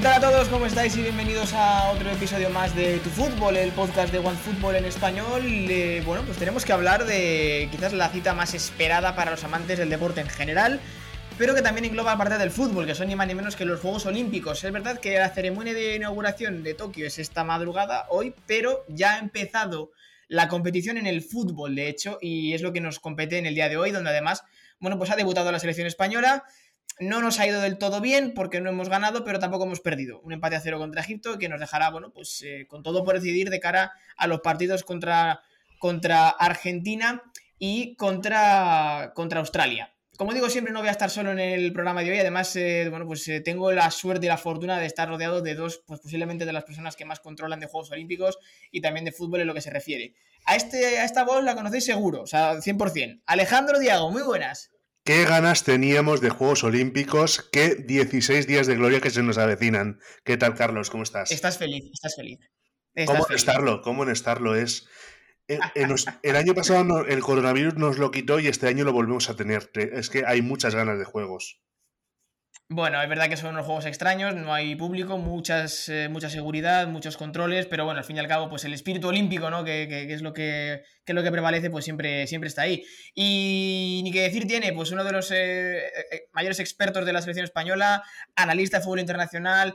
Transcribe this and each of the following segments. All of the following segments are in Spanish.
¿Qué a todos? ¿Cómo estáis? Y bienvenidos a otro episodio más de Tu Fútbol, el podcast de OneFootball en español. Bueno, pues tenemos que hablar de quizás la cita más esperada para los amantes del deporte en general, pero que también engloba parte del fútbol, que son ni más ni menos que los Juegos Olímpicos. Es verdad que la ceremonia de inauguración de Tokio es esta madrugada, hoy, pero ya ha empezado la competición en el fútbol, de hecho, y es lo que nos compete en el día de hoy, donde además, bueno, pues ha debutado la selección española. No nos ha ido del todo bien porque no hemos ganado, pero tampoco hemos perdido. Un empate a cero contra Egipto que nos dejará, bueno, pues eh, con todo por decidir de cara a los partidos contra, contra Argentina y contra, contra Australia. Como digo, siempre no voy a estar solo en el programa de hoy. Además, eh, bueno, pues eh, tengo la suerte y la fortuna de estar rodeado de dos, pues posiblemente de las personas que más controlan de Juegos Olímpicos y también de fútbol en lo que se refiere. A, este, a esta voz la conocéis seguro, o sea, 100%. Alejandro Diago, muy buenas. Qué ganas teníamos de Juegos Olímpicos, qué 16 días de gloria que se nos avecinan. ¿Qué tal, Carlos? ¿Cómo estás? Estás feliz, estás feliz. Estás ¿Cómo feliz. estarlo? ¿Cómo en estarlo es? Eh, eh, el año pasado el coronavirus nos lo quitó y este año lo volvemos a tener. Te- Es que hay muchas ganas de juegos. Bueno, es verdad que son unos juegos extraños, no hay público, muchas, eh, mucha seguridad, muchos controles, pero bueno, al fin y al cabo, pues el espíritu olímpico, ¿no? Que, que- es lo que, que es lo que prevalece, pues siempre, siempre está ahí. Y ni que decir tiene, pues uno de los eh, eh, mayores expertos de la selección española, analista de fútbol internacional,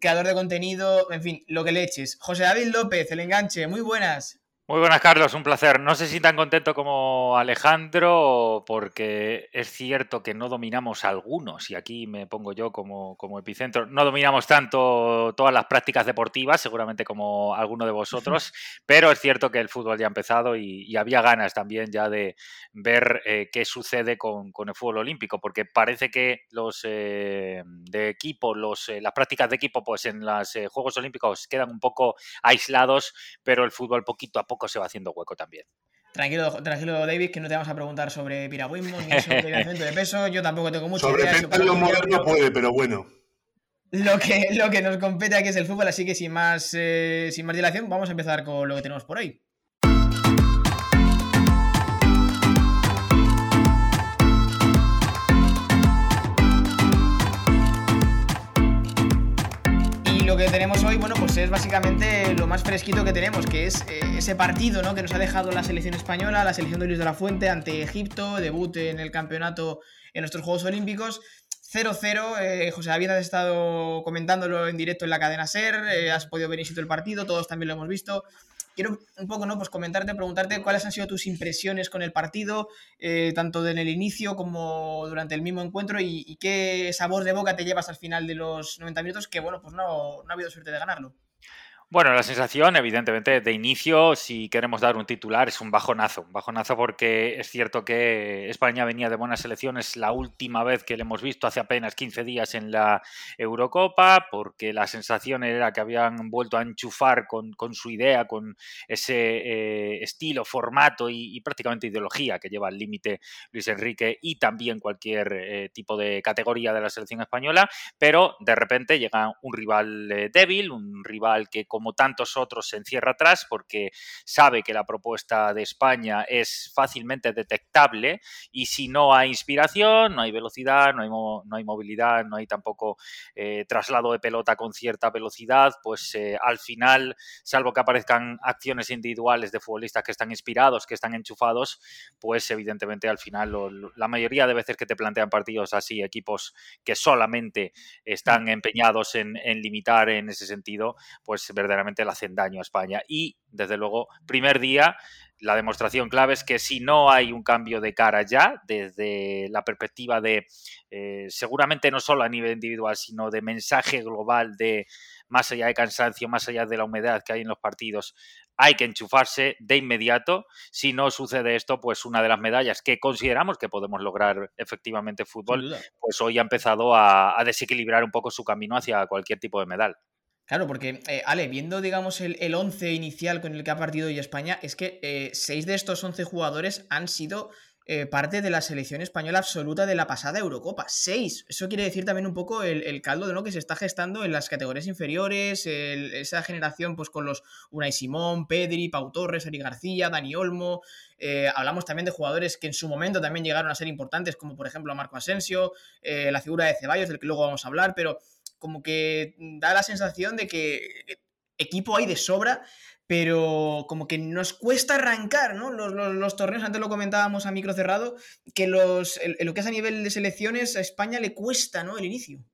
creador de contenido, en fin, lo que le eches. José David López, el enganche, muy buenas. Muy buenas, Carlos, un placer. No sé si tan contento como Alejandro, porque es cierto que no dominamos algunos, y aquí me pongo yo como, como epicentro, no dominamos tanto todas las prácticas deportivas, seguramente como alguno de vosotros, pero es cierto que el fútbol ya ha empezado y, y había ganas también ya de ver eh, qué sucede con, con el fútbol olímpico, porque parece que los eh, de equipo, los, eh, las prácticas de equipo, pues en los Juegos Olímpicos quedan un poco aislados, pero el fútbol poquito a poco se va haciendo hueco también. Tranquilo, tranquilo, David, que no te vamos a preguntar sobre piragüismo ni sobre lanzamiento de peso. Yo tampoco tengo mucha Sobre idea. lo para- moderno puede, pero bueno. Lo que, lo que nos compete aquí es el fútbol, así que sin más, eh, sin más dilación, vamos a empezar con lo que tenemos por hoy. Lo que tenemos hoy, bueno, pues es básicamente lo más fresquito que tenemos, que es eh, ese partido ¿no? que nos ha dejado la selección española, la selección de Luis de la Fuente ante Egipto, debut en el campeonato en nuestros Juegos Olímpicos. 0-0, eh, José David has estado comentándolo en directo en la cadena SER, eh, has podido ver in situ el partido, todos también lo hemos visto. Quiero un poco, ¿no? Pues comentarte, preguntarte cuáles han sido tus impresiones con el partido, eh, tanto en el inicio como durante el mismo encuentro, y, y qué sabor de boca te llevas al final de los 90 minutos, que bueno, pues no, no ha habido suerte de ganarlo. Bueno, la sensación, evidentemente, de inicio, si queremos dar un titular, es un bajonazo. Un bajonazo porque es cierto que España venía de buenas selecciones la última vez que le hemos visto, hace apenas 15 días en la Eurocopa, porque la sensación era que habían vuelto a enchufar con, su idea, con ese eh, estilo, formato y, y, prácticamente ideología que lleva al límite Luis Enrique y también cualquier eh, tipo de categoría de la selección española, pero de repente llega un rival eh, débil, un rival que como tantos otros, se encierra atrás porque sabe que la propuesta de España es fácilmente detectable y si no hay inspiración, no hay velocidad, no hay, mo no hay movilidad, no hay tampoco eh, traslado de pelota con cierta velocidad, pues eh, al final, salvo que aparezcan acciones individuales de futbolistas que están inspirados, que están enchufados, pues evidentemente al final lo, lo, la mayoría de veces que te plantean partidos así, equipos que solamente están empeñados en, en limitar en ese sentido, pues verdaderamente le hacen daño a España. Y, desde luego, primer día, la demostración clave es que si no hay un cambio de cara ya, desde la perspectiva de, eh, seguramente no solo a nivel individual, sino de mensaje global de más allá de cansancio, más allá de la humedad que hay en los partidos, hay que enchufarse de inmediato. Si no sucede esto, pues una de las medallas que consideramos que podemos lograr efectivamente fútbol, pues hoy ha empezado a, a desequilibrar un poco su camino hacia cualquier tipo de medal. Claro, porque, eh, Ale, viendo, digamos, el, el, once inicial con el que ha partido hoy España, es que eh, seis de estos 11 jugadores han sido eh, parte de la selección española absoluta de la pasada Eurocopa. Seis. Eso quiere decir también un poco el, el caldo de lo que se está gestando en las categorías inferiores, esa generación pues con los Unai Simón, Pedri, Pau Torres, Ari García, Dani Olmo. Eh, hablamos también de jugadores que en su momento también llegaron a ser importantes, como por ejemplo Marco Asensio, la figura de Ceballos, del que luego vamos a hablar, pero como que da la sensación de que equipo hay de sobra, pero como que nos cuesta arrancar, ¿no? Los, torneos, antes lo comentábamos a micro cerrado, que los, lo que es a nivel de selecciones a España le cuesta, ¿no? El inicio.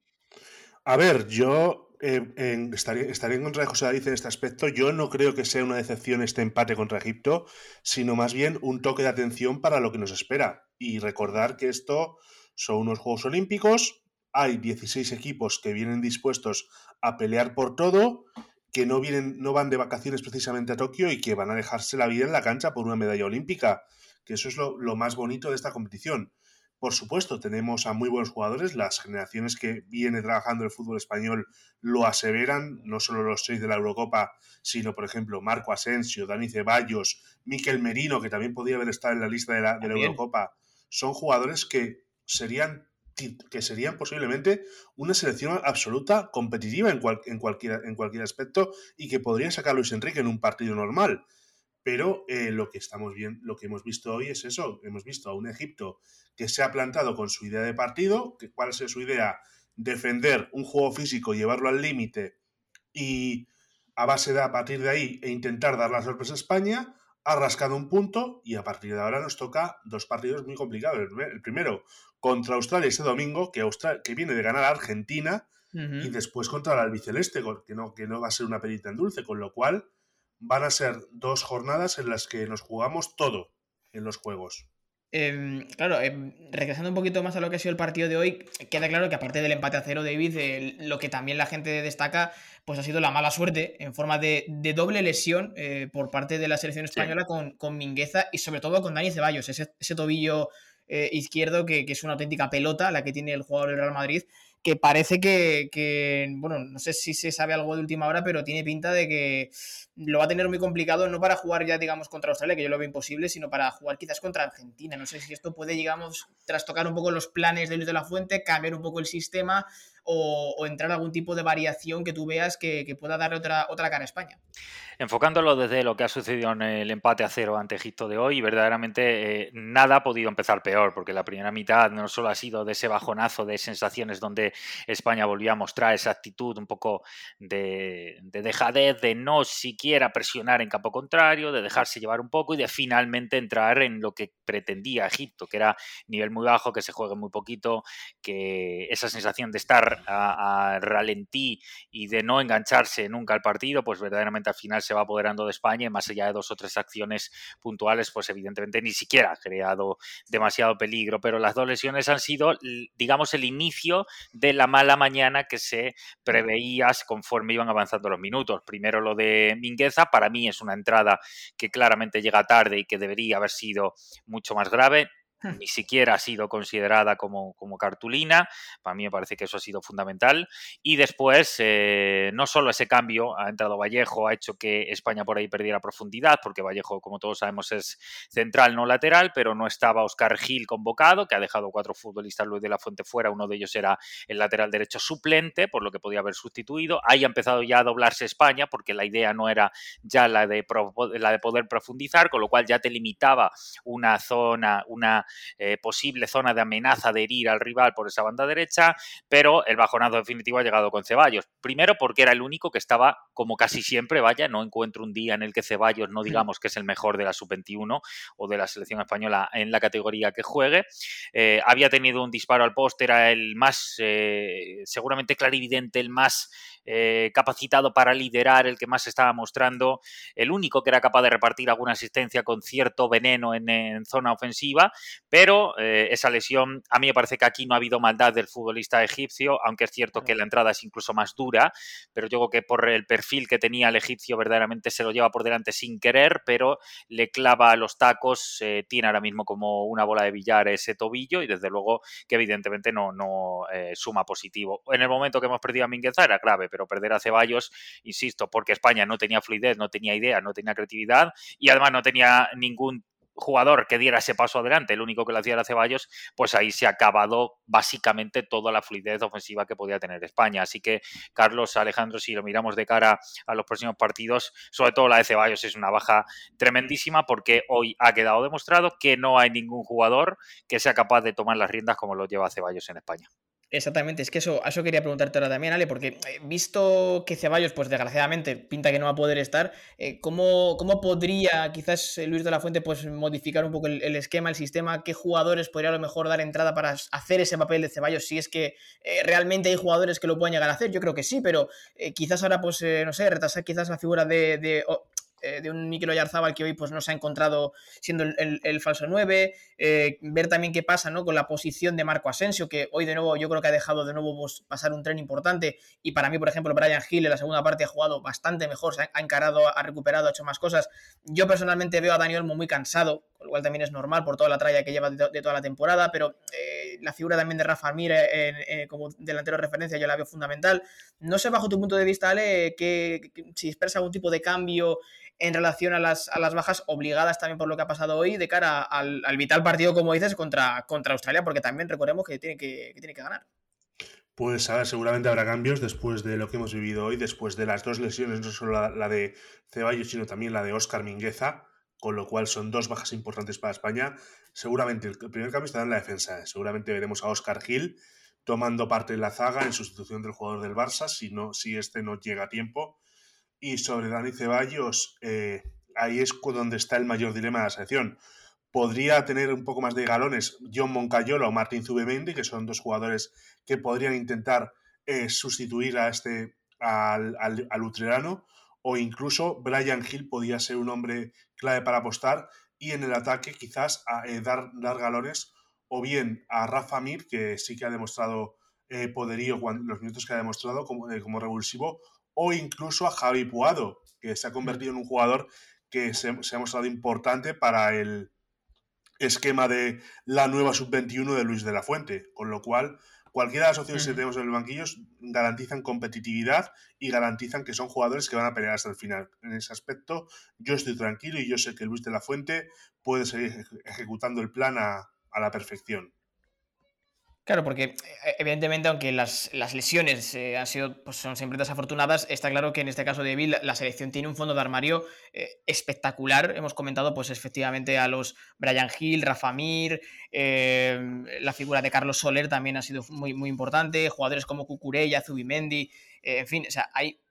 A ver, yo eh, estaría, en contra de José David en este aspecto. Yo no creo que sea una decepción este empate contra Egipto, sino más bien un toque de atención para lo que nos espera. Y recordar que esto son unos Juegos Olímpicos, hay 16 equipos que vienen dispuestos a pelear por todo, que no, vienen, no van de vacaciones precisamente a Tokio y que van a dejarse la vida en la cancha por una medalla olímpica, que eso es lo, lo más bonito de esta competición. Por supuesto, tenemos a muy buenos jugadores, las generaciones que viene trabajando el fútbol español lo aseveran, no solo los seis de la Eurocopa, sino, por ejemplo, Marco Asensio, Dani Ceballos, Miquel Merino, que también podría haber estado en la lista de la, de la Eurocopa, son jugadores que serían que serían posiblemente una selección absoluta competitiva en, en, cualquier, en cualquier aspecto y que podría sacar Luis Enrique en un partido normal. Pero eh, lo que estamos bien, lo que hemos visto hoy es eso. Hemos visto a un Egipto que se ha plantado con su idea de partido, que cuál es su idea, defender un juego físico, llevarlo al límite y a base de a partir de ahí e intentar dar la sorpresa a España, ha rascado un punto y a partir de ahora nos toca dos partidos muy complicados. El primero contra Australia este domingo, que, que viene de ganar a Argentina, y después contra el albiceleste, que no, que no va a ser una perita en dulce, con lo cual van a ser dos jornadas en las que nos jugamos todo en los juegos. Em, claro, em, regresando un poquito más a lo que ha sido el partido de hoy, queda claro que aparte del empate a cero, David, lo que también la gente destaca, pues ha sido la mala suerte en forma de, doble lesión eh, por parte de la selección española con, con, Mingueza y sobre todo con Dani Ceballos, ese, ese tobillo eh, izquierdo que, que, es una auténtica pelota la que tiene el jugador del Real Madrid que parece que, bueno, no sé si se sabe algo de última hora, pero tiene pinta de que lo va a tener muy complicado, no para jugar ya, digamos, contra Australia, que yo lo veo imposible, sino para jugar quizás contra Argentina. No sé si esto puede, digamos, trastocar un poco los planes de Luis de la Fuente, cambiar un poco el sistema o, entrar algún tipo de variación que tú veas que, pueda darle otra, otra cara a España. Enfocándolo desde lo que ha sucedido en el empate a cero ante Egipto de hoy, verdaderamente eh, nada ha podido empezar peor, porque la primera mitad no solo ha sido de ese bajonazo de sensaciones donde España volvió a mostrar esa actitud un poco de, de dejadez, de no siquiera presionar en campo contrario, de dejarse llevar un poco y de finalmente entrar en lo que pretendía Egipto, que era nivel muy bajo, que se juegue muy poquito, que esa sensación de estar a, ralentí y de no engancharse nunca al partido, pues verdaderamente al final se va apoderando de España y más allá de dos o tres acciones puntuales, pues evidentemente ni siquiera ha creado demasiado peligro, pero las dos lesiones han sido, digamos, el inicio de la mala mañana que se preveía conforme iban avanzando los minutos. Primero lo de Para mí es una entrada que claramente llega tarde y que debería haber sido mucho más grave ni siquiera ha sido considerada como, como, cartulina. Para mí me parece que eso ha sido fundamental. Y después, eh, no solo ese cambio, ha entrado Vallejo, ha hecho que España por ahí perdiera profundidad, porque Vallejo, como todos sabemos, es central, no lateral, pero no estaba Oscar Gil convocado, que ha dejado cuatro futbolistas Luis de la Fuente fuera. Uno de ellos era el lateral derecho suplente, por lo que podía haber sustituido. Ahí ha empezado ya a doblarse España, porque la idea no era ya la de, la de poder profundizar, con lo cual ya te limitaba una zona, una eh, posible zona de amenaza de herir al rival por esa banda derecha, pero el bajonazo definitivo ha llegado con Ceballos. Primero porque era el único que estaba, como casi siempre, vaya, no encuentro un día en el que Ceballos no digamos que es el mejor de la sub-21 o de la selección española en la categoría que juegue. Eh, había tenido un disparo al poste, era el más, eh, seguramente clarividente, el más capacitado para liderar, el que más estaba mostrando, el único que era capaz de repartir alguna asistencia con cierto veneno en, en zona ofensiva, pero eh, esa lesión, a mí me parece que aquí no ha habido maldad del futbolista egipcio, aunque es cierto que la entrada es incluso más dura, pero yo creo que por el perfil que tenía el egipcio verdaderamente se lo lleva por delante sin querer, pero le clava los tacos, eh, tiene ahora mismo como una bola de billar ese tobillo y desde luego que evidentemente no, no eh, suma positivo. En el momento que hemos perdido a Mingueza era grave, pero perder a Ceballos, insisto, porque España no tenía fluidez, no tenía idea, no tenía creatividad y además no tenía ningún jugador que diera ese paso adelante, el único que lo hacía era Ceballos, pues ahí se ha acabado básicamente toda la fluidez ofensiva que podía tener España. Así que, Carlos, Alejandro, si lo miramos de cara a los próximos partidos, sobre todo la de Ceballos es una baja tremendísima porque hoy ha quedado demostrado que no hay ningún jugador que sea capaz de tomar las riendas como lo lleva Ceballos en España. Exactamente, es que eso, eso quería preguntarte ahora también, Ale, porque eh, visto que Ceballos, pues desgraciadamente, pinta que no va a poder estar, eh, ¿cómo, ¿cómo, podría quizás eh, Luis de la Fuente pues modificar un poco el, esquema, el sistema? ¿Qué jugadores podría a lo mejor dar entrada para hacer ese papel de Ceballos? Si es que realmente hay jugadores que lo puedan llegar a hacer, yo creo que sí, pero quizás ahora, pues, no sé, retrasar quizás la figura de, eh, de un Mikel Oyarzábal que hoy pues, no se ha encontrado siendo el, falso 9, eh, ver también qué pasa ¿no? con la posición de Marco Asensio, que hoy de nuevo yo creo que ha dejado de nuevo pues, pasar un tren importante y para mí, por ejemplo, Brian Hill en la segunda parte ha jugado bastante mejor, se ha, encarado, ha recuperado, ha hecho más cosas. Yo personalmente veo a Daniel muy cansado, lo cual también es normal por toda la tralla que lleva de, toda la temporada, pero eh, la figura también de Rafa Mir como delantero de referencia yo la veo fundamental. No sé bajo tu punto de vista, Ale, que, si expresa algún tipo de cambio en relación a las, a las, bajas obligadas también por lo que ha pasado hoy de cara al, vital partido, como dices, contra, contra Australia, porque también recordemos que tiene que, tiene que ganar. Pues a seguramente habrá cambios después de lo que hemos vivido hoy, después de las dos lesiones, no solo la, de Ceballos, sino también la de Óscar Mingueza, con lo cual son dos bajas importantes para España. Seguramente el primer cambio estará en la defensa. Seguramente veremos a Óscar Gil tomando parte en la zaga en sustitución del jugador del Barça, si, no, si este no llega a tiempo. Y sobre Dani Ceballos, eh, ahí es donde está el mayor dilema de la selección. Podría tener un poco más de galones John Moncayola o Martín Zubemendi, que son dos jugadores que podrían intentar eh, sustituir a este al, al, o incluso Brian Hill podría ser un hombre clave para apostar y en el ataque quizás eh, dar, dar, galones o bien a Rafa Mir, que sí que ha demostrado poderío cuando, los minutos que ha demostrado como, como revulsivo, o incluso a Javi Puado, que se ha convertido en un jugador que se, ha mostrado importante para el esquema de la nueva sub-21 de Luis de la Fuente, con lo cual cualquiera de las opciones que tenemos en el banquillo garantizan competitividad y garantizan que son jugadores que van a pelear hasta el final. En ese aspecto yo estoy tranquilo y yo sé que Luis de la Fuente puede seguir ejecutando el plan a la perfección. Claro, porque eh, evidentemente, aunque las, lesiones eh, han sido, pues son siempre desafortunadas, está claro que en este caso de Bill la selección tiene un fondo de armario eh, espectacular. Hemos comentado, pues efectivamente, a los Brian Hill, Rafa Mir, la figura de Carlos Soler también ha sido muy, muy importante, jugadores como Cucurella, Zubimendi, en fin, o sea, hay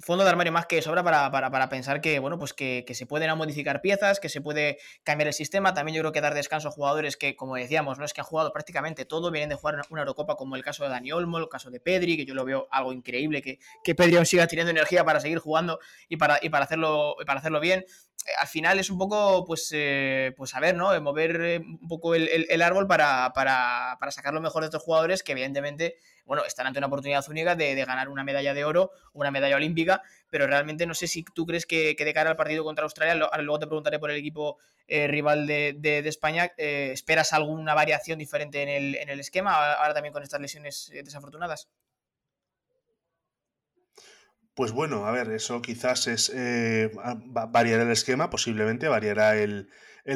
fondo de armario más que sobra para, para, pensar que, bueno, pues que, se pueden modificar piezas, que se puede cambiar el sistema. También yo creo que dar descanso a jugadores que, como decíamos, no es que han jugado prácticamente todo, vienen de jugar una Eurocopa como el caso de Dani Olmo, el caso de Pedri, que yo lo veo algo increíble, que, que Pedri aún siga teniendo energía para seguir jugando y para, y para, hacerlo, para hacerlo bien. Eh, al final es un poco, pues, eh, pues a ver, ¿no? Eh, mover un poco el, árbol para, para, para sacar lo mejor de estos jugadores que evidentemente bueno, están ante una oportunidad única de, ganar una medalla de oro, una medalla olímpica, pero realmente no sé si tú crees que, de cara al partido contra Australia, luego te preguntaré por el equipo rival de, España, ¿esperas alguna variación diferente en el, en el esquema ahora también con estas lesiones desafortunadas? Pues bueno, a ver, eso quizás es eh, variará el esquema, posiblemente variará el,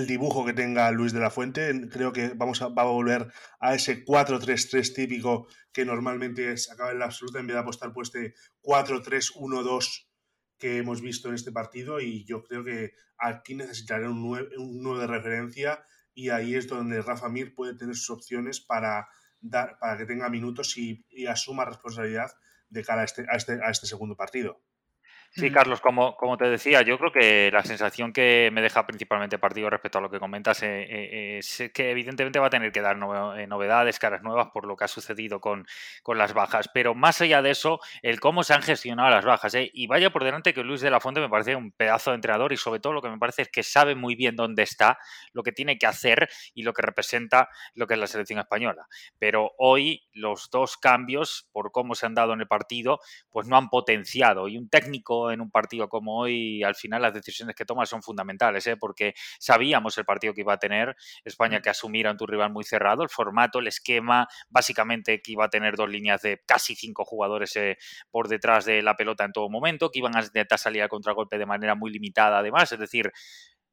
dibujo que tenga Luis de la Fuente. Creo que vamos a, va a volver a ese 4-3-3 típico que normalmente se acaba en la absoluta en vez de apostar por este 4-3-1-2 que hemos visto en este partido y yo creo que aquí necesitará un 9, un de referencia y ahí es donde Rafa Mir puede tener sus opciones para, dar, para que tenga minutos y asuma responsabilidad de cara a este, a este, a este segundo partido. Sí, Carlos, como, como te decía, yo creo que la sensación que me deja principalmente partido respecto a lo que comentas eh, eh, es que evidentemente va a tener que dar eh, novedades, caras nuevas por lo que ha sucedido con, con, las bajas. Pero más allá de eso, el cómo se han gestionado las bajas. Y vaya por delante que Luis de la Fuente me parece un pedazo de entrenador y sobre todo lo que me parece es que sabe muy bien dónde está, lo que tiene que hacer y lo que representa lo que es la selección española. Pero hoy los dos cambios, por cómo se han dado en el partido, pues no han potenciado. Y un técnico en un partido como hoy, al final las decisiones que tomas son fundamentales, ¿eh? porque sabíamos el partido que iba a tener España que asumir ante un rival muy cerrado, el formato, el esquema, básicamente que iba a tener dos líneas de casi cinco jugadores eh, por detrás de la pelota en todo momento, que iban a intentar salir al contragolpe de manera muy limitada además, es decir,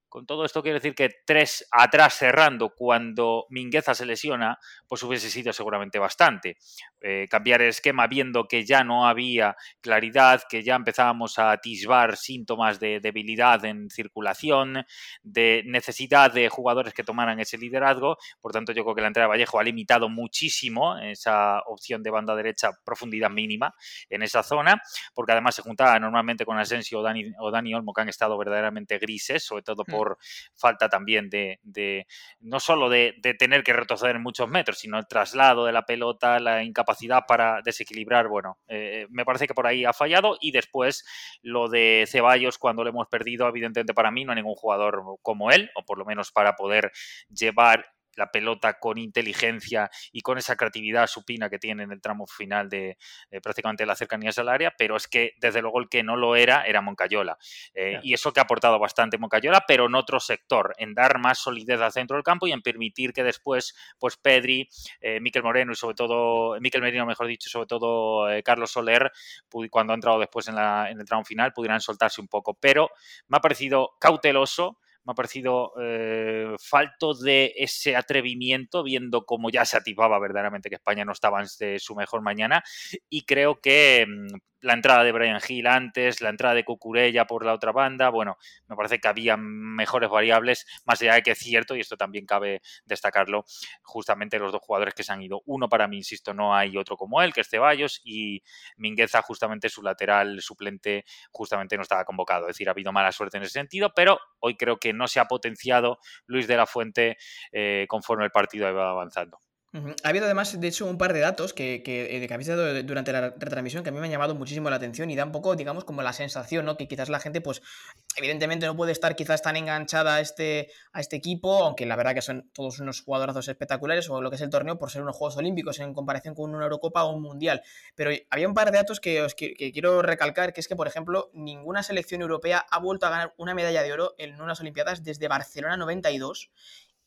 Con todo esto quiero decir que tres atrás cerrando cuando Mingueza se lesiona, pues hubiese sido seguramente bastante. Eh, cambiar el esquema viendo que ya no había claridad, que ya empezábamos a atisbar síntomas de debilidad en circulación, de necesidad de jugadores que tomaran ese liderazgo. Por tanto, yo creo que la entrada de Vallejo ha limitado muchísimo esa opción de banda derecha, profundidad mínima en esa zona, porque además se juntaba normalmente con Asensio o Dani, o Dani Olmo, que han estado verdaderamente grises, sobre todo por por falta también de, no solo de, tener que retroceder en muchos metros, sino el traslado de la pelota, la incapacidad para desequilibrar. Bueno, eh, me parece que por ahí ha fallado. Y después lo de Ceballos, cuando lo hemos perdido, evidentemente para mí no hay ningún jugador como él, o por lo menos para poder llevar la pelota con inteligencia y con esa creatividad supina que tiene en el tramo final de, prácticamente las cercanías al área, pero es que desde luego el que no lo era era Moncayola. Eh, y eso que ha aportado bastante Moncayola, pero en otro sector, en dar más solidez al centro del campo y en permitir que después, pues Pedri, eh, Miquel Moreno y sobre todo, Miquel Merino, mejor dicho, sobre todo eh, Carlos Soler, cuando ha entrado después en, en el tramo final, pudieran soltarse un poco. Pero me ha parecido cauteloso me ha parecido eh, falto de ese atrevimiento, viendo cómo ya se atisbaba verdaderamente que España no estaba en su mejor mañana. Y creo que mm, la entrada de Brian Hill antes, la entrada de Cucurella por la otra banda, bueno, me parece que había mejores variables, más allá de que es cierto, y esto también cabe destacarlo, justamente los dos jugadores que se han ido. Uno para mí, insisto, no hay otro como él, que es Ceballos, y Mingueza, justamente su lateral suplente, justamente no estaba convocado. Es decir, ha habido mala suerte en ese sentido, pero hoy creo que no se ha potenciado Luis de la Fuente eh, conforme el partido iba avanzando. Ha habido además, de hecho, un par de datos que, que, eh, que habéis dado durante la retransmisión que a mí me han llamado muchísimo la atención y da un poco, digamos, como la sensación, ¿no? Que quizás la gente, pues, evidentemente no puede estar quizás tan enganchada a este, a este equipo, aunque la verdad que son todos unos jugadorazos espectaculares o lo que es el torneo por ser unos Juegos Olímpicos en comparación con una Eurocopa o un Mundial. Pero había un par de datos que, os, que, quiero recalcar, que es que, por ejemplo, ninguna selección europea ha vuelto a ganar una medalla de oro en unas Olimpiadas desde Barcelona 92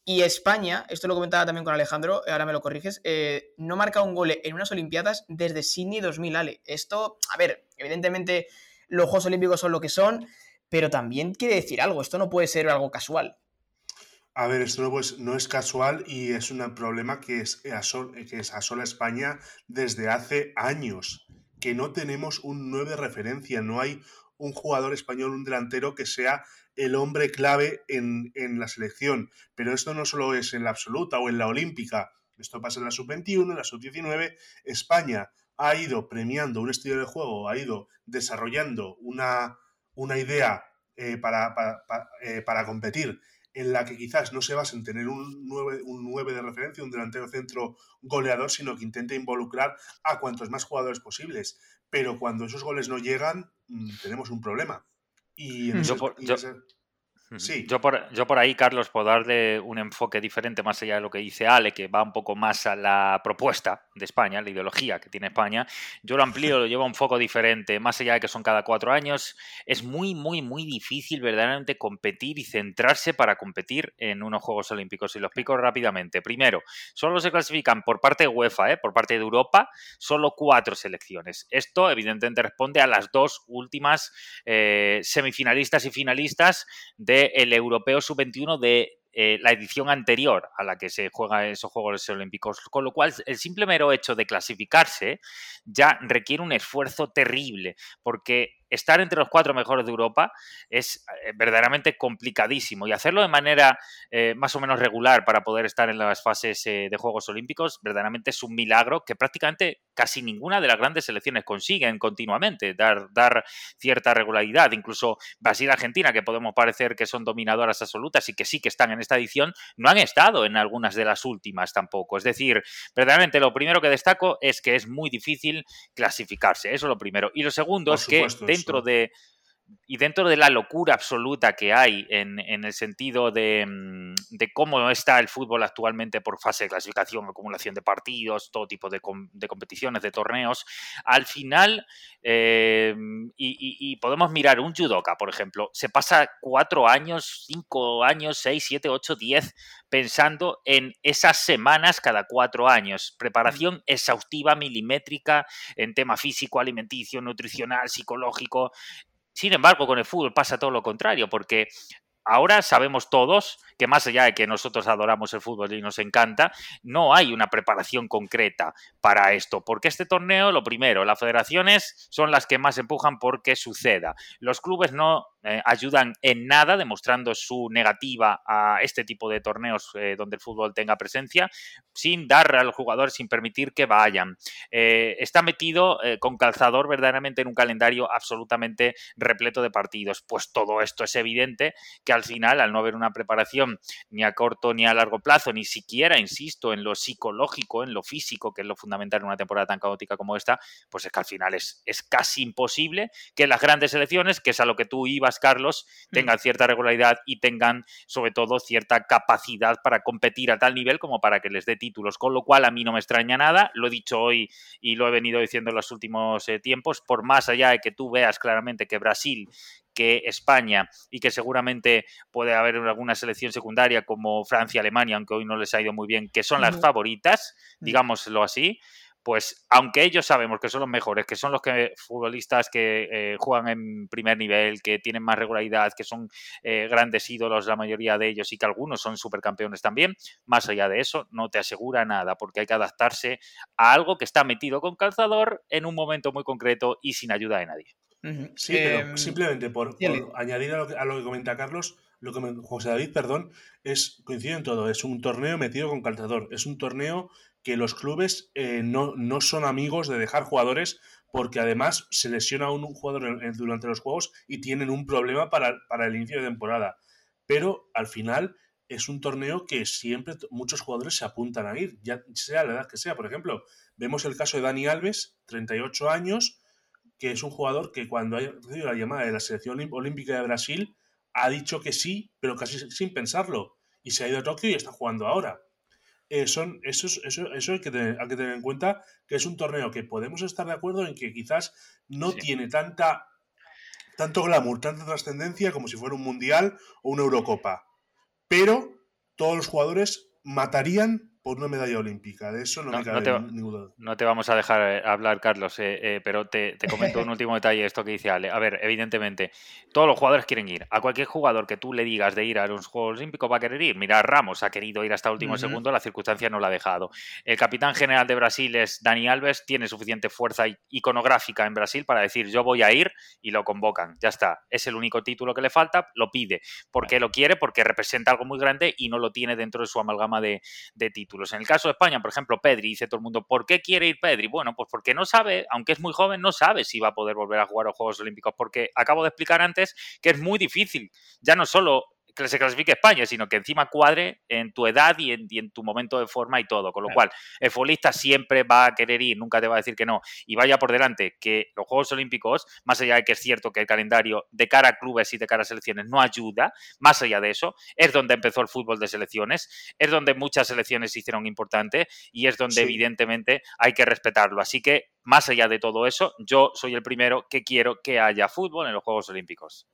y España, esto lo comentaba también con Alejandro, ahora me lo corriges, eh, no marca un gol en unas Olimpiadas desde Sydney 2000, Ale. Esto, a ver, evidentemente los Juegos Olímpicos son lo que son, pero también quiere decir algo, esto no puede ser algo casual. A ver, esto no, no es casual y es un problema que es, que es asola España desde hace años, que no tenemos un 9 de referencia, no hay un jugador español, un delantero que sea el hombre clave en, la selección. Pero esto no solo es en la absoluta o en la olímpica, esto pasa en la sub-21, en la sub-19. España ha ido premiando un estilo de juego, ha ido desarrollando una, una idea eh, para, eh, para, competir en la que quizás no se basa en tener un 9, un 9 de referencia, un delantero centro goleador, sino que intente involucrar a cuantos más jugadores posibles. Pero cuando esos goles no llegan, mm, tenemos un problema. Y, yo, yo, por, yo por ahí, Carlos, puedo darle un enfoque diferente más allá de lo que dice Ale, que va un poco más a la propuesta de España, la ideología que tiene España. Yo lo amplío, lo llevo a un foco diferente, más allá de que son cada cuatro años. Es muy, muy, muy difícil verdaderamente competir y centrarse para competir en unos Juegos Olímpicos. Y los explico rápidamente. Primero, solo se clasifican por parte de UEFA, ¿eh? por parte de Europa, solo cuatro selecciones. Esto, evidentemente, responde a las dos últimas eh, semifinalistas y finalistas de el Europeo Sub-21 de eh, la edición anterior a la que se juega esos Juegos Olímpicos. Con lo cual, el simple mero hecho de clasificarse ya requiere un esfuerzo terrible, porque estar entre los cuatro mejores de Europa es eh, verdaderamente complicadísimo y hacerlo de manera eh, más o menos regular para poder estar en las fases eh, de Juegos Olímpicos verdaderamente es un milagro que prácticamente casi ninguna de las grandes selecciones consiguen continuamente dar, dar cierta regularidad. Incluso Brasil y Argentina, que podemos parecer que son dominadoras absolutas y que sí que están en esta edición, no han estado en algunas de las últimas tampoco. Es decir, verdaderamente lo primero que destaco es que es muy difícil clasificarse. Eso es lo primero. Y lo segundo es que dentro de y dentro de la locura absoluta que hay en, el sentido mm, de, cómo está el fútbol actualmente por fase de clasificación, acumulación de partidos, todo tipo de, competiciones, de torneos, al final, eh, y, podemos mirar un judoka, por ejemplo, se pasa cuatro años, cinco años, seis, siete, ocho, diez, pensando en esas semanas cada cuatro años, preparación exhaustiva, milimétrica, en tema físico, alimenticio, nutricional, psicológico, sin embargo, con el fútbol pasa todo lo contrario, porque ahora sabemos todos que más allá de que nosotros adoramos el fútbol y nos encanta, no hay una preparación concreta para esto, porque este torneo, lo primero, las federaciones son las que más empujan porque suceda. Los clubes no eh, ayudan en nada, demostrando su negativa a este tipo de torneos eh, donde el fútbol tenga presencia, sin dar a los jugadores, sin permitir que vayan. Eh, está metido con calzador verdaderamente en un calendario absolutamente repleto de partidos. Pues todo esto es evidente que al final, al no haber una preparación ni a corto ni a largo plazo, ni siquiera, insisto, en lo psicológico, en lo físico, que es lo fundamental en una temporada tan caótica como esta, pues es que al final es, es casi imposible que las grandes elecciones, que es a lo que tú ibas Carlos, mm. tengan cierta regularidad y tengan sobre todo cierta capacidad para competir a tal nivel como para que les dé títulos. Con lo cual a mí no me extraña nada, lo he dicho hoy y lo he venido diciendo en los últimos eh, tiempos, por más allá de que tú veas claramente que Brasil que España y que seguramente puede haber alguna selección secundaria como Francia, Alemania, aunque hoy no les ha ido muy bien, que son las favoritas, mm. digámoslo así, pues aunque ellos sabemos que son los mejores, que son los que, futbolistas que eh, juegan en primer nivel, que tienen más regularidad, que son eh, grandes ídolos la mayoría de ellos y que algunos son supercampeones también, más allá de eso no te asegura nada porque hay que adaptarse a algo que está metido con calzador en un momento muy concreto y sin ayuda de nadie. Sí, pero em, simplemente por, añadir a lo, que, a lo, que, comenta Carlos, lo que José David, perdón, es coincide en todo, es un torneo metido con calzador, es un torneo que los clubes eh, no, no, son amigos de dejar jugadores porque además se lesiona un jugador durante los juegos y tienen un problema para, el inicio de temporada. Pero al final es un torneo que siempre muchos jugadores se apuntan a ir, ya sea la edad que sea. Por ejemplo, vemos el caso de Dani Alves, 38 años, que es un jugador que cuando ha recibido la llamada de la selección olímpica de Brasil ha dicho que sí, pero casi sin pensarlo. Y se ha ido a Tokio y está jugando ahora. Eh, son, eso, eso, eso hay, que tener, que tener en cuenta que es un torneo que podemos estar de acuerdo en que quizás no tiene tanta tanto glamour, tanta trascendencia como si fuera un mundial o una Eurocopa. Pero todos los jugadores matarían por una medalla olímpica. De eso no, me cabe no te, ninguna. No te vamos a dejar eh, hablar, Carlos, eh, eh, pero te, comento un último detalle, esto que dice Ale. A ver, evidentemente, todos los jugadores quieren ir. A cualquier jugador que tú le digas de ir a los Juegos Olímpicos va a querer ir. Mira, Ramos ha querido ir hasta el último segundo, la circunstancia no la ha dejado. El capitán general de Brasil es Dani Alves, tiene suficiente fuerza iconográfica en Brasil para decir yo voy a ir y lo convocan. Ya está. Es el único título que le falta, lo pide. Porque lo quiere, porque representa algo muy grande y no lo tiene dentro de su amalgama de títulos. En el caso de España, por ejemplo, Pedri, dice todo el mundo, ¿por qué quiere ir Pedri? Bueno, pues porque no sabe, aunque es muy joven, no sabe si va a poder volver a jugar a los Juegos Olímpicos, porque acabo de explicar antes que es muy difícil, ya no solo que se clasifique España, sino que encima cuadre en tu edad y en, tu momento de forma y todo. Con lo cual, el futbolista siempre va a querer ir, nunca te va a decir que no. Y vaya por delante que los Juegos Olímpicos, más allá de que es cierto que el calendario de cara a clubes y de cara a selecciones no ayuda, más allá de eso, es donde empezó el fútbol de selecciones, es donde muchas selecciones se hicieron importantes y es donde evidentemente hay que respetarlo. Así que, más allá de todo eso, yo soy el primero que quiero que haya fútbol en los Juegos Olímpicos.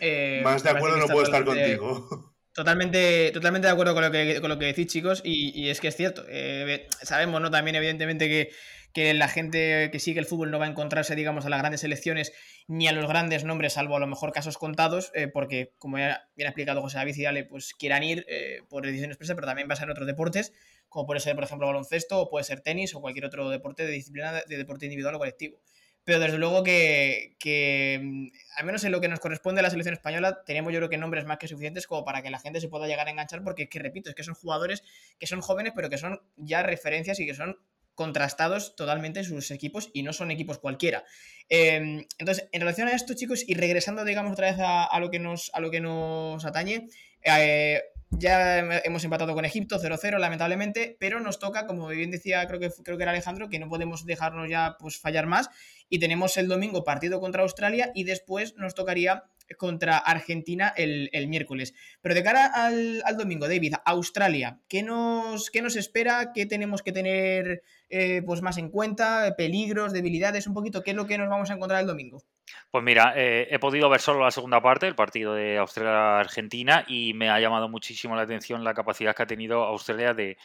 Eh, Más de acuerdo no puedo estar contigo. Totalmente, totalmente de acuerdo con lo que, con lo que decís, chicos, y, es que es cierto. Eh, sabemos, ¿no? También, evidentemente, que, que, la gente que sigue el fútbol no va a encontrarse, digamos, a las grandes selecciones ni a los grandes nombres, salvo a lo mejor casos contados, eh, porque, como ya bien ha explicado José David y Dale, pues quieran ir por decisión expresa, pero también va a ser en otros deportes, como puede ser, por ejemplo, baloncesto, o puede ser tenis, o cualquier otro deporte de disciplina de deporte individual o colectivo pero desde luego que, mm, al menos en lo que nos corresponde a la selección española, tenemos yo creo que nombres más que suficientes como para que la gente se pueda llegar a enganchar, porque es que, repito, es que son jugadores que son jóvenes, pero que son ya referencias y que son contrastados totalmente sus equipos y no son equipos cualquiera. Em, entonces, en relación a esto, chicos, y regresando, digamos, otra vez a, lo, que nos, a lo que nos atañe, eh, ya hemos empatado con Egipto 0-0, lamentablemente, pero nos toca, como bien decía, creo que, creo que era Alejandro, que no podemos dejarnos ya pues, fallar más. Y tenemos el domingo partido contra Australia y después nos tocaría contra Argentina el, miércoles. Pero de cara al, domingo, David, Australia, ¿qué nos, qué nos espera? ¿Qué tenemos que tener eh, pues más en cuenta? ¿Peligros, debilidades? Un poquito, ¿qué es lo que nos vamos a encontrar el domingo? Pues mira, eh, he podido ver solo la segunda parte, el partido de Australia-Argentina, y me ha llamado muchísimo la atención la capacidad que ha tenido Australia de,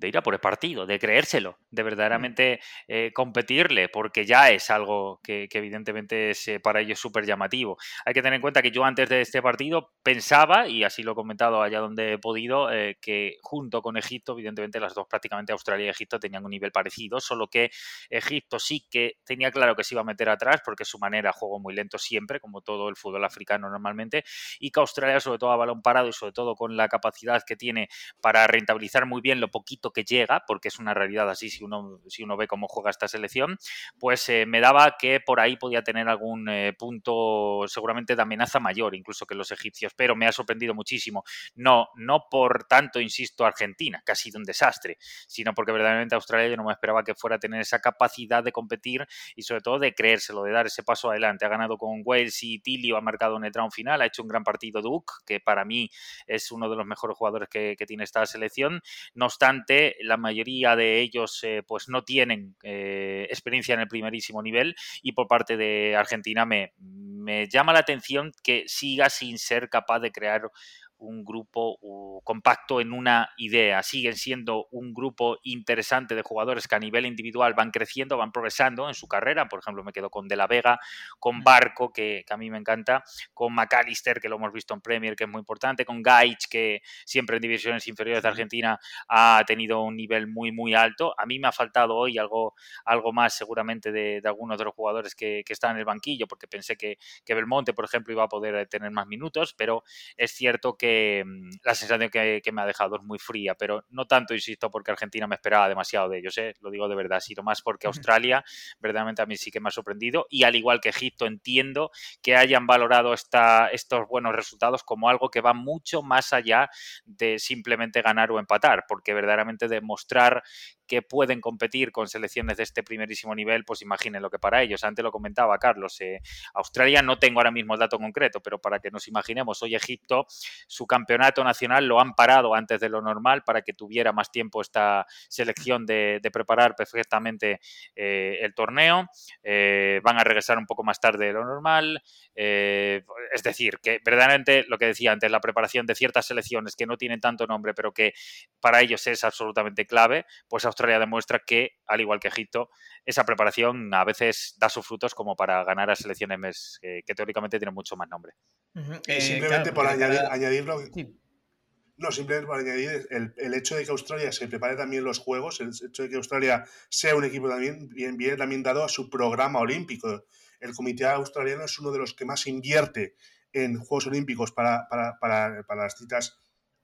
de ir a por el partido, de creérselo, de verdaderamente eh, competirle, porque ya es algo que, evidentemente es eh, para ellos súper llamativo. Hay que tener en cuenta que yo antes de este partido pensaba, y así lo he comentado allá donde he podido, eh, que junto con Egipto, evidentemente las dos prácticamente Australia y Egipto tenían un nivel parecido, solo que Egipto sí que tenía claro que se iba a meter atrás, porque su manera juego muy lento siempre, como todo el fútbol africano normalmente, y que Australia sobre todo a balón parado y sobre todo con la capacidad que tiene para rentabilizar muy bien lo poquito que llega, porque es una realidad así si uno, si uno ve cómo juega esta selección, pues eh, me daba que por ahí podía tener algún eh, punto seguramente de amenaza mayor, incluso que los egipcios, pero me ha sorprendido muchísimo. No, no por tanto, insisto, Argentina, que ha sido un desastre, sino porque verdaderamente Australia yo no me esperaba que fuera a tener esa capacidad de competir y sobre todo de creérselo, de dar ese paso adelante. Ha ganado con Wales y Tilio, ha marcado en el round final, ha hecho un gran partido Duke, que para mí es uno de los mejores jugadores que, que tiene esta selección. No obstante, la mayoría de ellos eh, pues no tienen eh, experiencia en el primerísimo nivel y por parte de Argentina me, me llama la atención que siga sin ser capaz de crear un grupo compacto en una idea. Siguen siendo un grupo interesante de jugadores que a nivel individual van creciendo, van progresando en su carrera. Por ejemplo, me quedo con De la Vega, con Barco, que, a mí me encanta, con McAllister, que lo hemos visto en Premier, que es muy importante, con Gaich, que siempre en divisiones inferiores de Argentina ha tenido un nivel muy, muy alto. A mí me ha faltado hoy algo, algo más seguramente de, algunos de los jugadores que, están en el banquillo, porque pensé que, que Belmonte, por ejemplo, iba a poder tener más minutos, pero es cierto que Mm, la sensación que, me ha dejado es muy fría, pero no tanto, insisto, porque Argentina me esperaba demasiado de ellos, ¿eh? lo digo de verdad, sino más porque Australia verdaderamente a mí sí que me ha sorprendido y al igual que Egipto entiendo que hayan valorado esta, estos buenos resultados como algo que va mucho más allá de simplemente ganar o empatar, porque verdaderamente demostrar que pueden competir con selecciones de este primerísimo nivel, pues imaginen lo que para ellos. Antes lo comentaba Carlos, eh, Australia no tengo ahora mismo el dato concreto, pero para que nos imaginemos, hoy Egipto, su campeonato nacional lo han parado antes de lo normal para que tuviera más tiempo esta selección de, preparar perfectamente eh, el torneo. Eh, van a regresar un poco más tarde de lo normal. es decir, que verdaderamente lo que decía antes, la preparación de ciertas selecciones que no tienen tanto nombre, pero que para ellos es absolutamente clave, pues Australia demuestra que, al igual que Egipto, esa preparación a veces da sus frutos como para ganar a selecciones que, teóricamente tienen mucho más nombre. Eh, simplemente por añadirlo. No, simplemente por añadir el, hecho de que Australia se prepare también los Juegos, el hecho de que Australia sea un equipo también, bien, viene también dado a su programa olímpico. El comité australiano es uno de los que más invierte en Juegos Olímpicos para, las citas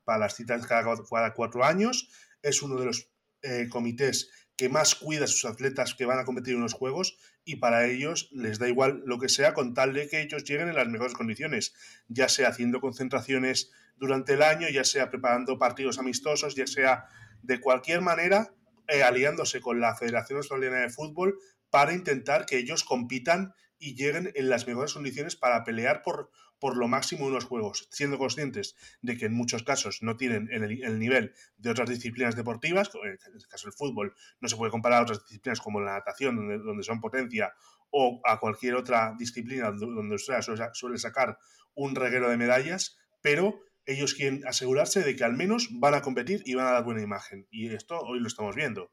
para las citas cada, cada, cuatro años. Es uno de los eh, comités que más cuida a sus atletas que van a competir en los Juegos y para ellos les da igual lo que sea con tal de que ellos lleguen en las mejores condiciones, ya sea haciendo concentraciones durante el año, ya sea preparando partidos amistosos, ya sea de cualquier manera eh, aliándose con la Federación Australiana de Fútbol para intentar que ellos compitan y lleguen en las mejores condiciones para pelear por, por lo máximo unos juegos, siendo conscientes de que en muchos casos no tienen el, nivel de otras disciplinas deportivas, en este caso el fútbol no se puede comparar a otras disciplinas como la natación, donde, son potencia, o a cualquier otra disciplina donde suele sacar un reguero de medallas, pero ellos quieren asegurarse de que al menos van a competir y van a dar buena imagen. Y esto hoy lo estamos viendo.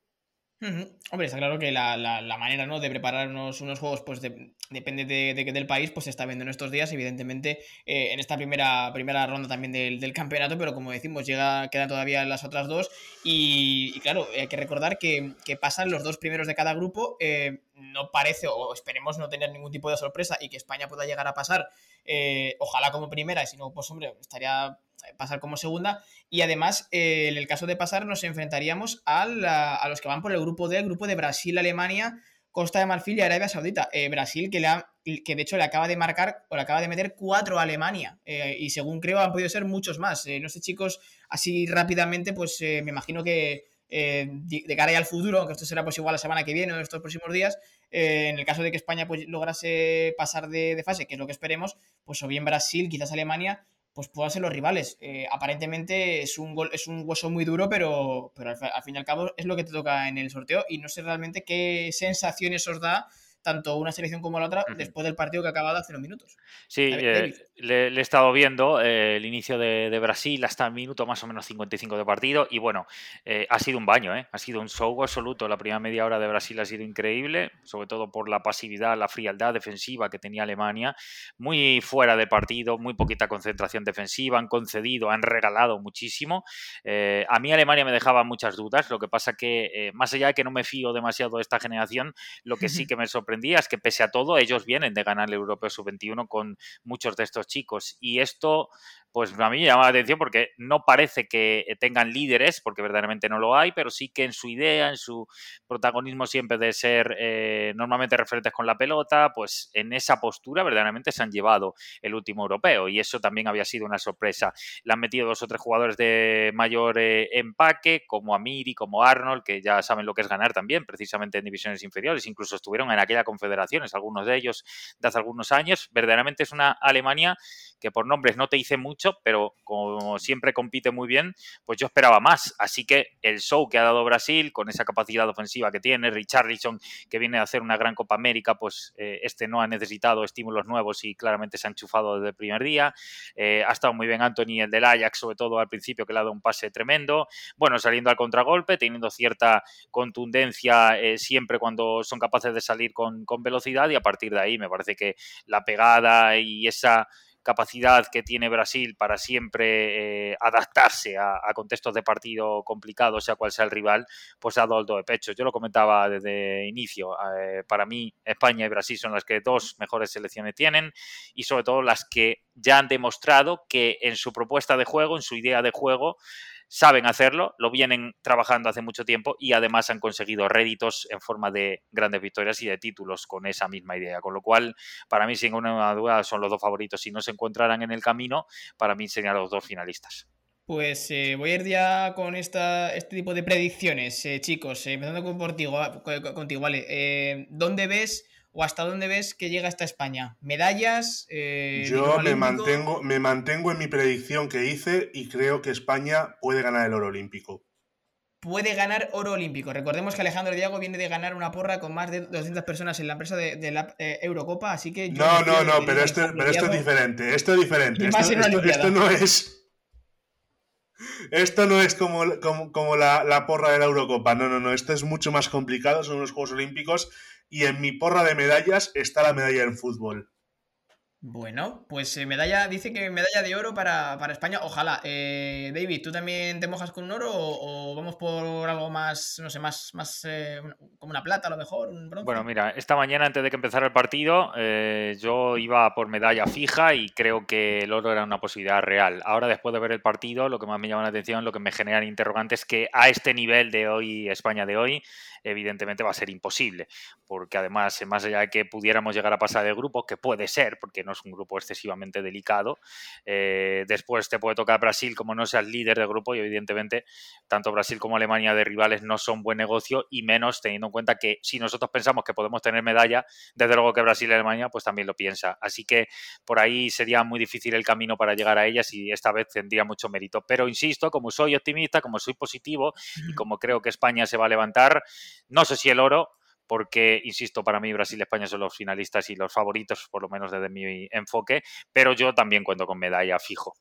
Hombre, está claro que la, manera ¿no? de preparar unos, juegos pues depende de, del país, pues se está viendo en estos días, evidentemente, eh, en esta primera, primera ronda también del, campeonato, pero como decimos, llega, quedan todavía las otras dos y, claro, hay que recordar que, pasan los dos primeros de cada grupo, eh, no parece, o esperemos no tener ningún tipo de sorpresa y que España pueda llegar a pasar, eh, ojalá como primera, y si no, pues hombre, estaría pasar como segunda. Y además, eh, en el caso de pasar, nos enfrentaríamos a, los que van por el grupo D, el grupo de Brasil, Alemania, Costa de Marfil y Arabia Saudita. Eh, Brasil, que, le que de hecho le acaba de marcar o le acaba de meter cuatro a Alemania. Eh, y según creo, han podido ser muchos más. no sé, chicos, así rápidamente, pues me imagino que de cara al futuro, aunque esto será pues igual la semana que viene o estos próximos días, en el caso de que España pues, lograse pasar de, de, fase, que es lo que esperemos, pues o bien Brasil, quizás Alemania, pues puedan ser los rivales. Eh, aparentemente es un, gol, es un hueso muy duro, pero, pero al, fin y al cabo es lo que te toca en el sorteo y no sé realmente qué sensaciones os da tanto una selección como la otra después del partido que ha acabado hace unos minutos. Sí, eh, le, he estado viendo eh, el inicio de, Brasil hasta el minuto más o menos 55 de partido y bueno, eh, ha sido un baño, ha sido un show absoluto. La primera media hora de Brasil ha sido increíble, sobre todo por la pasividad, la frialdad defensiva que tenía Alemania, muy fuera de partido, muy poquita concentración defensiva, han concedido, han regalado muchísimo. a mí Alemania me dejaba muchas dudas, lo que pasa que más allá de que no me fío demasiado de esta generación, lo que sí que me sorprendía es que pese a todo ellos vienen de ganar el Europeo Sub-21 con muchos de estos chicos. Y esto pues a mí me llama la atención porque no parece que tengan líderes, porque verdaderamente no lo hay, pero sí que en su idea, en su protagonismo siempre de ser eh, normalmente referentes con la pelota, pues en esa postura verdaderamente se han llevado el último europeo y eso también había sido una sorpresa. Le han metido dos o tres jugadores de mayor eh, empaque, como Amiri, como Arnold, que ya saben lo que es ganar también, precisamente en divisiones inferiores, incluso estuvieron en aquella confederaciones, algunos de ellos de hace algunos años. Verdaderamente es una Alemania que por nombres no te dice mucho, pero como siempre compite muy bien, pues yo esperaba más. Así que el show que ha dado Brasil, con esa capacidad ofensiva que tiene, Richarlison, que viene a hacer una gran Copa América, pues eh, este no ha necesitado estímulos nuevos y claramente se ha enchufado desde el primer día. Eh, ha estado muy bien Anthony, el del Ajax, sobre todo al principio, que le ha dado un pase tremendo. Bueno, saliendo al contragolpe, teniendo cierta contundencia eh, siempre cuando son capaces de salir con, con velocidad y a partir de ahí me parece que la pegada y esa capacidad que tiene Brasil para siempre eh, adaptarse a, contextos de partido complicados, sea cual sea el rival, pues ha dado el de pecho. Yo lo comentaba desde inicio. Eh, para mí, España y Brasil son las que dos mejores selecciones tienen y sobre todo las que ya han demostrado que en su propuesta de juego, en su idea de juego, saben hacerlo, lo vienen trabajando hace mucho tiempo y además han conseguido réditos en forma de grandes victorias y de títulos con esa misma idea. Con lo cual, para mí, sin ninguna duda, son los dos favoritos. Si no se encontraran en el camino, para mí serían los dos finalistas. Pues eh, voy a ir ya con esta, este tipo de predicciones, eh, chicos. Eh, empezando con, contigo, contigo ¿vale? ¿Dónde ves o hasta dónde ves que llega hasta España? ¿Medallas? Eh, Yo me mantengo, me mantengo en mi predicción que hice y creo que España puede ganar el oro olímpico. Puede ganar oro olímpico. Recordemos que Alejandro Diago viene de ganar una porra con más de 200 personas en la empresa de, la eh, Eurocopa, así que... no, no, no, pero, esto, es diferente. Esto es diferente. Esto, no es... Esto no es como, como, la, la, porra de la Eurocopa. No, no, no. Esto es mucho más complicado. Son los Juegos Olímpicos y en mi porra de medallas está la medalla en fútbol. Bueno, pues eh, medalla, dice que medalla de oro para, España, ojalá. Eh, David, ¿tú también te mojas con un oro o, vamos por algo más, no sé, más, más eh, como una plata a lo mejor, un bronce? Bueno, mira, esta mañana antes de que empezara el partido yo iba por medalla fija y creo que el oro era una posibilidad real. Ahora después de ver el partido, lo que más me llama la atención, lo que me genera interrogantes es que a este nivel de hoy, España de hoy, evidentemente va a ser imposible, porque además, más allá de que pudiéramos llegar a pasar de grupo, que puede ser, porque no es un grupo excesivamente delicado, eh, después te puede tocar Brasil como no seas líder de grupo y evidentemente tanto Brasil como Alemania de rivales no son buen negocio y menos teniendo en cuenta que si nosotros pensamos que podemos tener medalla, desde luego que Brasil y Alemania pues también lo piensa. Así que por ahí sería muy difícil el camino para llegar a ellas y esta vez tendría mucho mérito. Pero insisto, como soy optimista, como soy positivo y como creo que España se va a levantar, no sé si el oro, porque, insisto, para mí Brasil y España son los finalistas y los favoritos, por lo menos desde mi enfoque, pero yo también cuento con medalla fijo.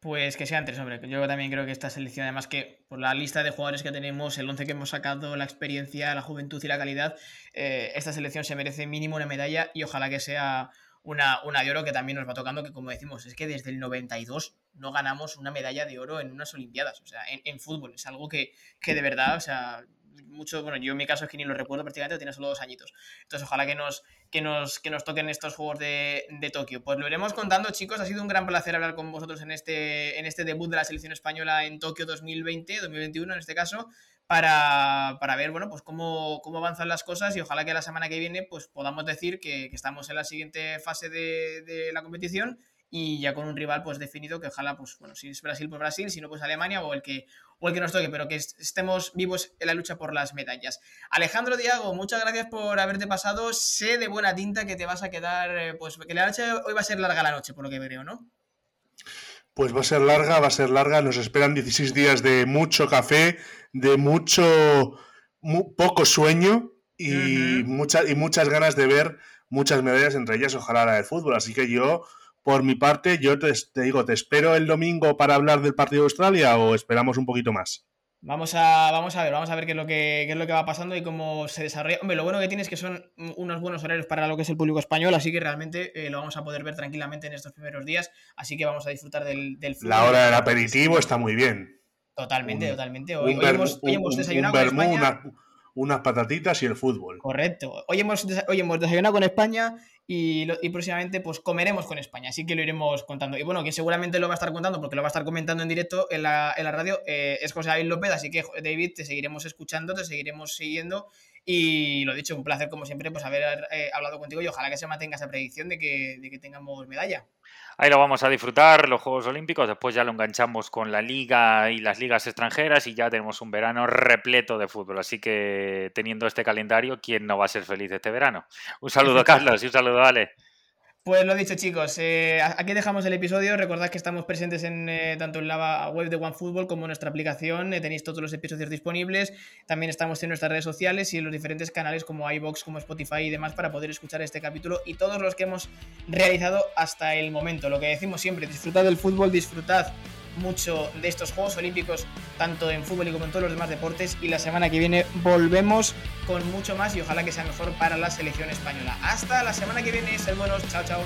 Pues que sean tres, hombre. Yo también creo que esta selección, además que por la lista de jugadores que tenemos, el once que hemos sacado, la experiencia, la juventud y la calidad, eh, esta selección se merece mínimo una medalla y ojalá que sea una, una de oro que también nos va tocando, que como decimos, es que desde el 92 no ganamos una medalla de oro en unas Olimpiadas, o sea, en, en fútbol. Es algo que, que de verdad, o sea, mucho, bueno, yo en mi caso es que ni lo recuerdo prácticamente, tiene solo dos añitos. Entonces, ojalá que nos, que nos, que nos toquen estos Juegos de, de, Tokio. Pues lo iremos contando, chicos. Ha sido un gran placer hablar con vosotros en este, en este debut de la selección española en Tokio 2020, 2021 en este caso, para, para ver, bueno, pues cómo, cómo, avanzan las cosas y ojalá que la semana que viene, pues podamos decir que, estamos en la siguiente fase de la competición y ya con un rival pues definido que ojalá pues bueno si es Brasil pues Brasil si no pues Alemania o el que o el que nos toque pero que estemos vivos en la lucha por las medallas. Alejandro Diago muchas gracias por haberte pasado. Sé de buena tinta que te vas a quedar eh, pues que la noche hoy va a ser larga la noche por lo que veo no pues va a ser larga va a ser larga. Nos esperan 16 días de mucho café de mucho poco sueño y, y muchas ganas de ver muchas medallas, entre ellas ojalá la del fútbol. Así que yo, por mi parte, yo te, digo, ¿te espero el domingo para hablar del partido de Australia o esperamos un poquito más? Vamos a, vamos a ver, vamos a ver qué es, lo que, es lo que va pasando y cómo se desarrolla. Hombre, lo bueno que tiene es que son unos buenos horarios para lo que es el público español, así que realmente eh, lo vamos a poder ver tranquilamente en estos primeros días, así que vamos a disfrutar del, del fútbol. La hora del aperitivo está muy bien. Totalmente, totalmente. Hoy, hemos, desayunado con España. Unas patatitas y el fútbol. Correcto. Hoy hemos, hoy hemos desayunado con España y, próximamente pues comeremos con España, así que lo iremos contando. Y bueno, que seguramente lo va a estar contando porque lo va a estar comentando en directo en la, en la radio, eh, es José David López, así que David, te seguiremos escuchando, te seguiremos siguiendo y lo dicho, un placer como siempre pues haber eh, hablado contigo y ojalá que se mantenga esa predicción de que, de que tengamos medalla. Ahí lo vamos a disfrutar, los Juegos Olímpicos, después ya lo enganchamos con la liga y las ligas extranjeras y ya tenemos un verano repleto de fútbol. Así que teniendo este calendario, ¿quién no va a ser feliz este verano? Un saludo Carlos y un saludo Ale. Pues lo dicho, chicos, eh, aquí dejamos el episodio. Recordad que estamos presentes en eh, tanto en la web de OneFootball como en nuestra aplicación. Eh, tenéis todos los episodios disponibles. También estamos en nuestras redes sociales y en los diferentes canales como iBox, como Spotify y demás para poder escuchar este capítulo y todos los que hemos realizado hasta el momento. Lo que decimos siempre, disfrutad del fútbol, disfrutad mucho de estos Juegos Olímpicos, tanto en fútbol y como en todos los demás deportes. Y la semana que viene volvemos con mucho más y ojalá que sea mejor para la selección española. Hasta la semana que viene, ser buenos, chao, chao.